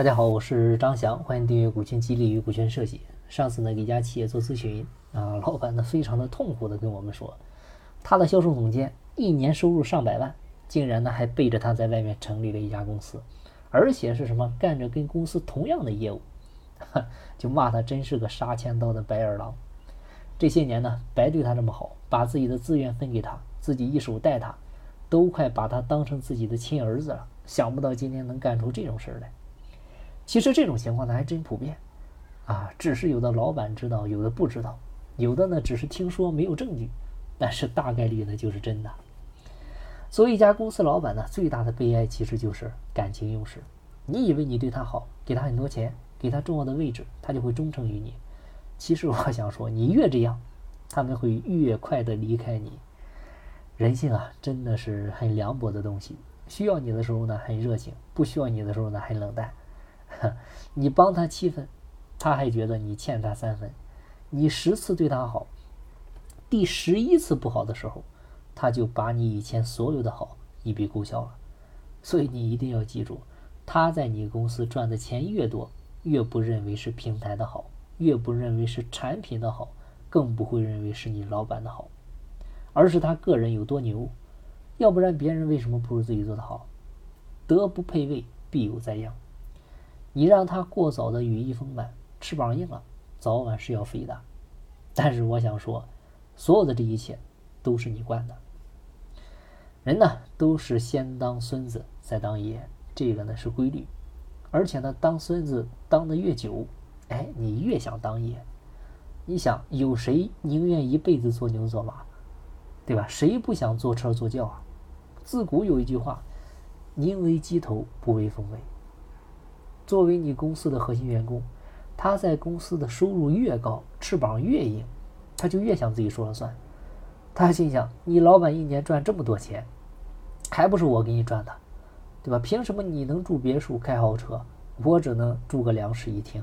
大家好，我是张翔，欢迎订阅股权激励与股权设计。上次呢，给一家企业做咨询啊，老板呢非常的痛苦的跟我们说，他的销售总监一年收入上百万，竟然呢还背着他在外面成立了一家公司，而且是什么干着跟公司同样的业务，就骂他真是个杀千刀的白眼狼。这些年呢，白对他这么好，把自己的资源分给他，自己一手带他，都快把他当成自己的亲儿子了。想不到今天能干出这种事儿来。其实这种情况呢还真普遍。啊，只是有的老板知道，有的不知道，有的呢只是听说没有证据，但是大概率呢就是真的。作为一家公司老板呢，最大的悲哀其实就是感情用事。你以为你对他好，给他很多钱，给他重要的位置，他就会忠诚于你。其实我想说，你越这样，他们会越快的离开你。人性啊，真的是很凉薄的东西。需要你的时候呢很热情，不需要你的时候呢很冷淡。你帮他七分。他还觉得你欠他三分，你十次对他好，第十一次不好的时候，他就把你以前所有的好一笔勾销了。所以你一定要记住，他在你公司赚的钱越多，越不认为是平台的好，越不认为是产品的好，更不会认为是你老板的好，而是他个人有多牛。要不然别人为什么不如自己做的好？德不配位，必有灾殃。你让他过早的羽翼丰满。翅膀硬了，早晚是要飞的。但是我想说，所有的这一切都是你惯的。人呢，都是先当孙子再当爷，这个呢是规律。而且呢，当孙子当的越久，哎，你越想当爷。你想，有谁宁愿一辈子做牛做马，对吧？谁不想坐车坐轿啊？自古有一句话：“宁为鸡头，不为凤尾。”作为你公司的核心员工。他在公司的收入越高，翅膀越硬，他就越想自己说了算。他心想：你老板一年赚这么多钱，还不是我给你赚的，对吧？凭什么你能住别墅、开豪车，我只能住个两室一厅？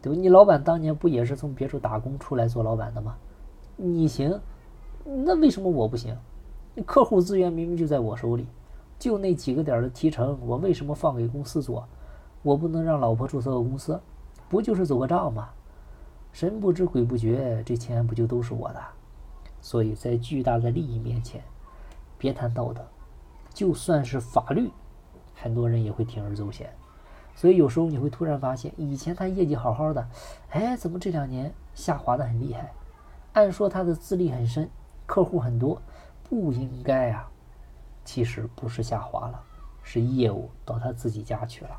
对吧？你老板当年不也是从别处打工出来做老板的吗？你行，那为什么我不行？客户资源明明就在我手里，就那几个点的提成，我为什么放给公司做？我不能让老婆注册个公司？不就是走个账吗？神不知鬼不觉，这钱不就都是我的？所以在巨大的利益面前，别谈道德，就算是法律，很多人也会铤而走险。所以有时候你会突然发现，以前他业绩好好的，哎，怎么这两年下滑的很厉害？按说他的资历很深，客户很多，不应该啊。其实不是下滑了，是业务到他自己家去了。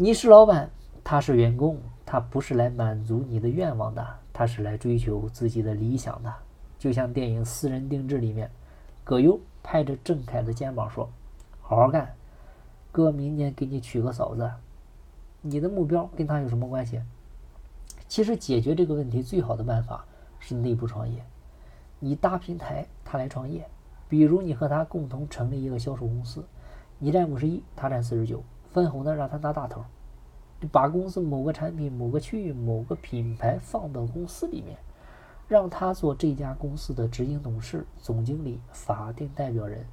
你是老板。他是员工，他不是来满足你的愿望的，他是来追求自己的理想的。就像电影《私人定制》里面，葛优拍着郑恺的肩膀说：“好好干，哥明年给你娶个嫂子。”你的目标跟他有什么关系？其实解决这个问题最好的办法是内部创业。你搭平台，他来创业。比如你和他共同成立一个销售公司，你占五十一，他占四十九，分红呢让他拿大头。把公司某个产品、某个区域、某个品牌放到公司里面，让他做这家公司的执行董事、总经理、法定代表人，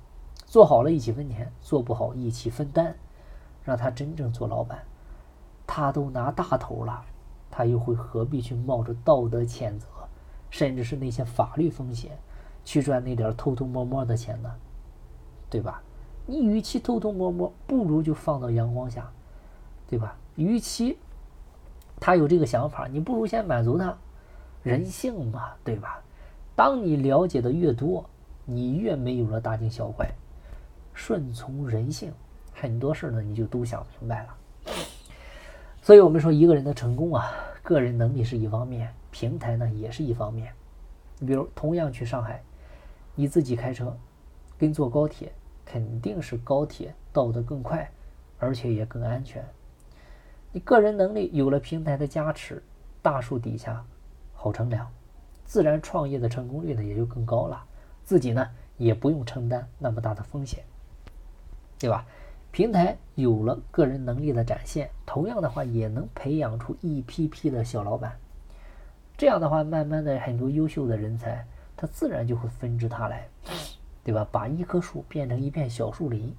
做好了一起分钱，做不好一起分担，让他真正做老板。他都拿大头了，他又会何必去冒着道德谴责，甚至是那些法律风险，去赚那点偷偷摸摸的钱呢？对吧？你与其偷偷摸摸，不如就放到阳光下，对吧？与其他有这个想法，你不如先满足他，人性嘛，对吧？当你了解的越多，你越没有了大惊小怪，顺从人性，很多事呢你就都想明白了。所以我们说，一个人的成功啊，个人能力是一方面，平台呢也是一方面。你比如同样去上海，你自己开车，跟坐高铁，肯定是高铁到得更快，而且也更安全。你个人能力有了平台的加持，大树底下好乘凉，自然创业的成功率呢也就更高了。自己呢也不用承担那么大的风险，对吧？平台有了个人能力的展现，同样的话也能培养出一批批的小老板。这样的话，慢慢的很多优秀的人才，他自然就会纷至沓来，对吧？把一棵树变成一片小树林，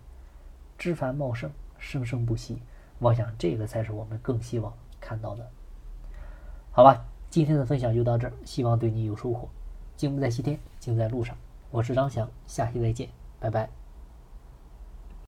枝繁茂盛，生生不息。我想这个才是我们更希望看到的。好吧，今天的分享就到这儿，希望对你有收获。静不在西天，静在路上。我是张翔，下期再见，拜拜。